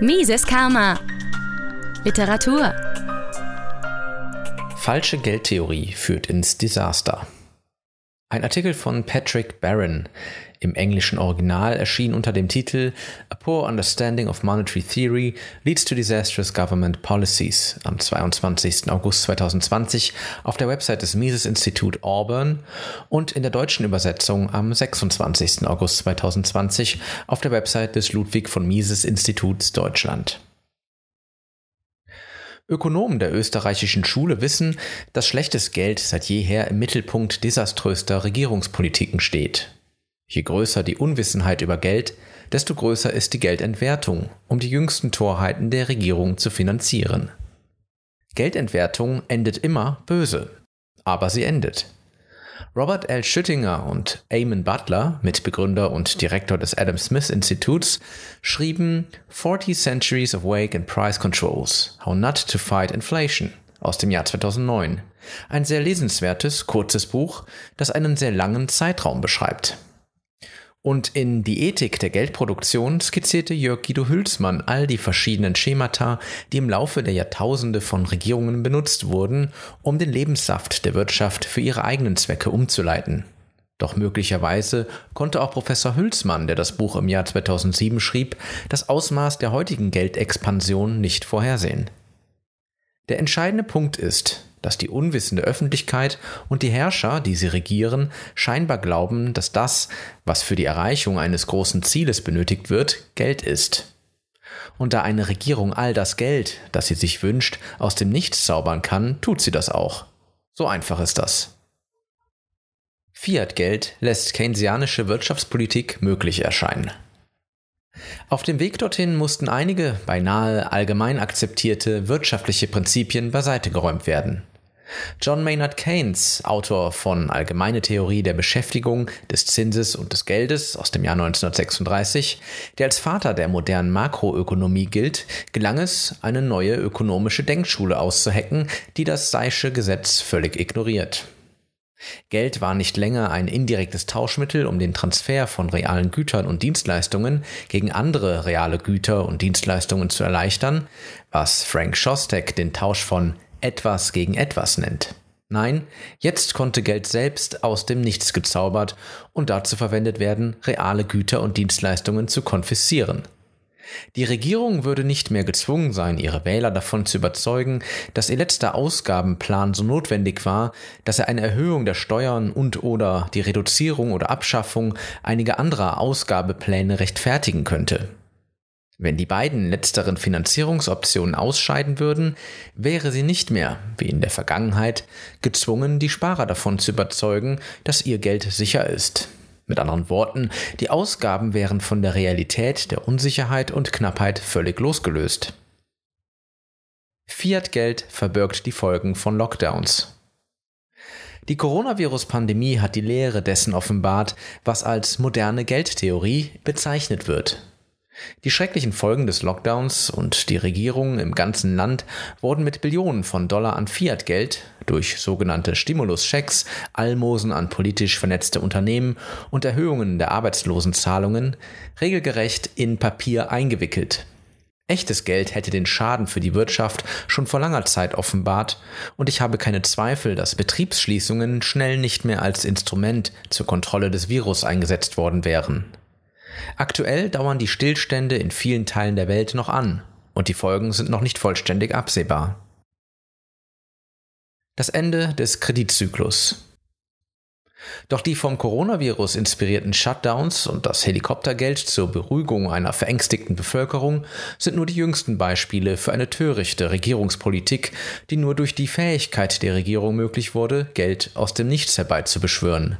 Mises Karma. Literatur. Falsche Geldtheorie führt ins Desaster. Ein Artikel von Patrick Barron im englischen Original erschien unter dem Titel A Poor Understanding of Monetary Theory Leads to Disastrous Government Policies am 22. August 2020 auf der Website des Mises Institut Auburn und in der deutschen Übersetzung am 26. August 2020 auf der Website des Ludwig von Mises Instituts Deutschland. Ökonomen der österreichischen Schule wissen, dass schlechtes Geld seit jeher im Mittelpunkt desaströster Regierungspolitiken steht. Je größer die Unwissenheit über Geld, desto größer ist die Geldentwertung, um die jüngsten Torheiten der Regierung zu finanzieren. Geldentwertung endet immer böse, aber sie endet. Robert L. Schüttinger und Eamon Butler, Mitbegründer und Direktor des Adam Smith Instituts, schrieben 40 Centuries of Wake and Price Controls, How Not to Fight Inflation aus dem Jahr 2009. Ein sehr lesenswertes, kurzes Buch, das einen sehr langen Zeitraum beschreibt. Und in Die Ethik der Geldproduktion skizzierte Jörg Guido Hülsmann all die verschiedenen Schemata, die im Laufe der Jahrtausende von Regierungen benutzt wurden, um den Lebenssaft der Wirtschaft für ihre eigenen Zwecke umzuleiten. Doch möglicherweise konnte auch Professor Hülsmann, der das Buch im Jahr 2007 schrieb, das Ausmaß der heutigen Geldexpansion nicht vorhersehen. Der entscheidende Punkt ist, dass die unwissende Öffentlichkeit und die Herrscher, die sie regieren, scheinbar glauben, dass das, was für die Erreichung eines großen Zieles benötigt wird, Geld ist. Und da eine Regierung all das Geld, das sie sich wünscht, aus dem Nichts zaubern kann, tut sie das auch. So einfach ist das. Fiat-Geld lässt keynesianische Wirtschaftspolitik möglich erscheinen. Auf dem Weg dorthin mussten einige beinahe allgemein akzeptierte wirtschaftliche Prinzipien beiseite geräumt werden. John Maynard Keynes, Autor von Allgemeine Theorie der Beschäftigung, des Zinses und des Geldes aus dem Jahr 1936, der als Vater der modernen Makroökonomie gilt, gelang es, eine neue ökonomische Denkschule auszuhacken, die das Seische Gesetz völlig ignoriert. Geld war nicht länger ein indirektes Tauschmittel, um den Transfer von realen Gütern und Dienstleistungen gegen andere reale Güter und Dienstleistungen zu erleichtern, was Frank Shostak den Tausch von etwas gegen etwas nennt. Nein, jetzt konnte Geld selbst aus dem Nichts gezaubert und dazu verwendet werden, reale Güter und Dienstleistungen zu konfiszieren. Die Regierung würde nicht mehr gezwungen sein, ihre Wähler davon zu überzeugen, dass ihr letzter Ausgabenplan so notwendig war, dass er eine Erhöhung der Steuern und oder die Reduzierung oder Abschaffung einiger anderer Ausgabepläne rechtfertigen könnte. Wenn die beiden letzteren Finanzierungsoptionen ausscheiden würden, wäre sie nicht mehr, wie in der Vergangenheit, gezwungen, die Sparer davon zu überzeugen, dass ihr Geld sicher ist. Mit anderen Worten, die Ausgaben wären von der Realität der Unsicherheit und Knappheit völlig losgelöst. Fiat-Geld verbirgt die Folgen von Lockdowns. Die Coronavirus-Pandemie hat die Lehre dessen offenbart, was als moderne Geldtheorie bezeichnet wird. Die schrecklichen Folgen des Lockdowns und die Regierungen im ganzen Land wurden mit Billionen von Dollar an Fiat-Geld durch sogenannte Stimulus-Schecks, Almosen an politisch vernetzte Unternehmen und Erhöhungen der Arbeitslosenzahlungen regelgerecht in Papier eingewickelt. Echtes Geld hätte den Schaden für die Wirtschaft schon vor langer Zeit offenbart, und ich habe keine Zweifel, dass Betriebsschließungen schnell nicht mehr als Instrument zur Kontrolle des Virus eingesetzt worden wären. Aktuell dauern die Stillstände in vielen Teilen der Welt noch an und die Folgen sind noch nicht vollständig absehbar. Das Ende des Kreditzyklus. Doch die vom Coronavirus inspirierten Shutdowns und das Helikoptergeld zur Beruhigung einer verängstigten Bevölkerung sind nur die jüngsten Beispiele für eine törichte Regierungspolitik, die nur durch die Fähigkeit der Regierung möglich wurde, Geld aus dem Nichts herbeizubeschwören.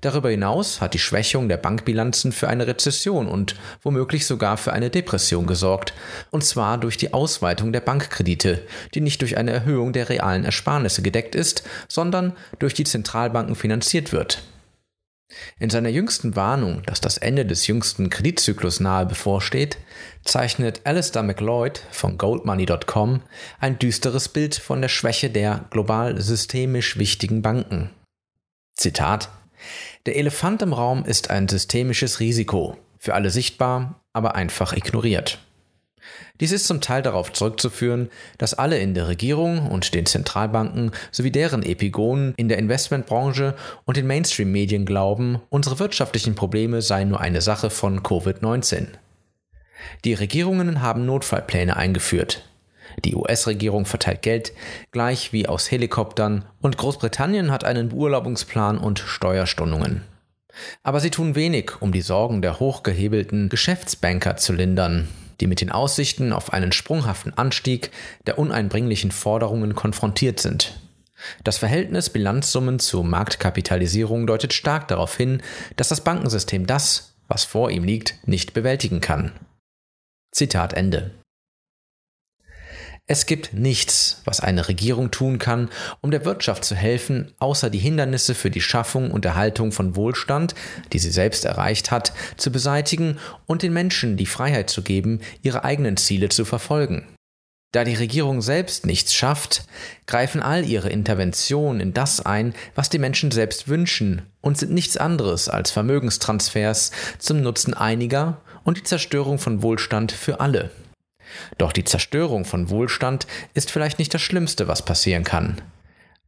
Darüber hinaus hat die Schwächung der Bankbilanzen für eine Rezession und womöglich sogar für eine Depression gesorgt, und zwar durch die Ausweitung der Bankkredite, die nicht durch eine Erhöhung der realen Ersparnisse gedeckt ist, sondern durch die Zentralbanken finanziert wird. In seiner jüngsten Warnung, dass das Ende des jüngsten Kreditzyklus nahe bevorsteht, zeichnet Alistair McLeod von goldmoney.com ein düsteres Bild von der Schwäche der global systemisch wichtigen Banken. Zitat der Elefant im Raum ist ein systemisches Risiko, für alle sichtbar, aber einfach ignoriert. Dies ist zum Teil darauf zurückzuführen, dass alle in der Regierung und den Zentralbanken sowie deren Epigonen in der Investmentbranche und den Mainstream-Medien glauben, unsere wirtschaftlichen Probleme seien nur eine Sache von Covid-19. Die Regierungen haben Notfallpläne eingeführt. Die US-Regierung verteilt Geld, gleich wie aus Helikoptern, und Großbritannien hat einen Beurlaubungsplan und Steuerstundungen. Aber sie tun wenig, um die Sorgen der hochgehebelten Geschäftsbanker zu lindern, die mit den Aussichten auf einen sprunghaften Anstieg der uneinbringlichen Forderungen konfrontiert sind. Das Verhältnis Bilanzsummen zu Marktkapitalisierung deutet stark darauf hin, dass das Bankensystem das, was vor ihm liegt, nicht bewältigen kann. Zitat Ende. Es gibt nichts, was eine Regierung tun kann, um der Wirtschaft zu helfen, außer die Hindernisse für die Schaffung und Erhaltung von Wohlstand, die sie selbst erreicht hat, zu beseitigen und den Menschen die Freiheit zu geben, ihre eigenen Ziele zu verfolgen. Da die Regierung selbst nichts schafft, greifen all ihre Interventionen in das ein, was die Menschen selbst wünschen und sind nichts anderes als Vermögenstransfers zum Nutzen einiger und die Zerstörung von Wohlstand für alle. Doch die Zerstörung von Wohlstand ist vielleicht nicht das Schlimmste, was passieren kann.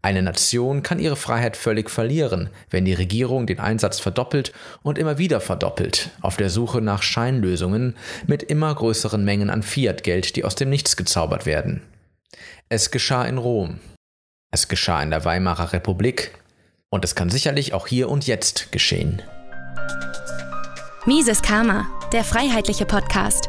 Eine Nation kann ihre Freiheit völlig verlieren, wenn die Regierung den Einsatz verdoppelt und immer wieder verdoppelt, auf der Suche nach Scheinlösungen mit immer größeren Mengen an Fiatgeld, die aus dem Nichts gezaubert werden. Es geschah in Rom. Es geschah in der Weimarer Republik. Und es kann sicherlich auch hier und jetzt geschehen. Mises Karma, der freiheitliche Podcast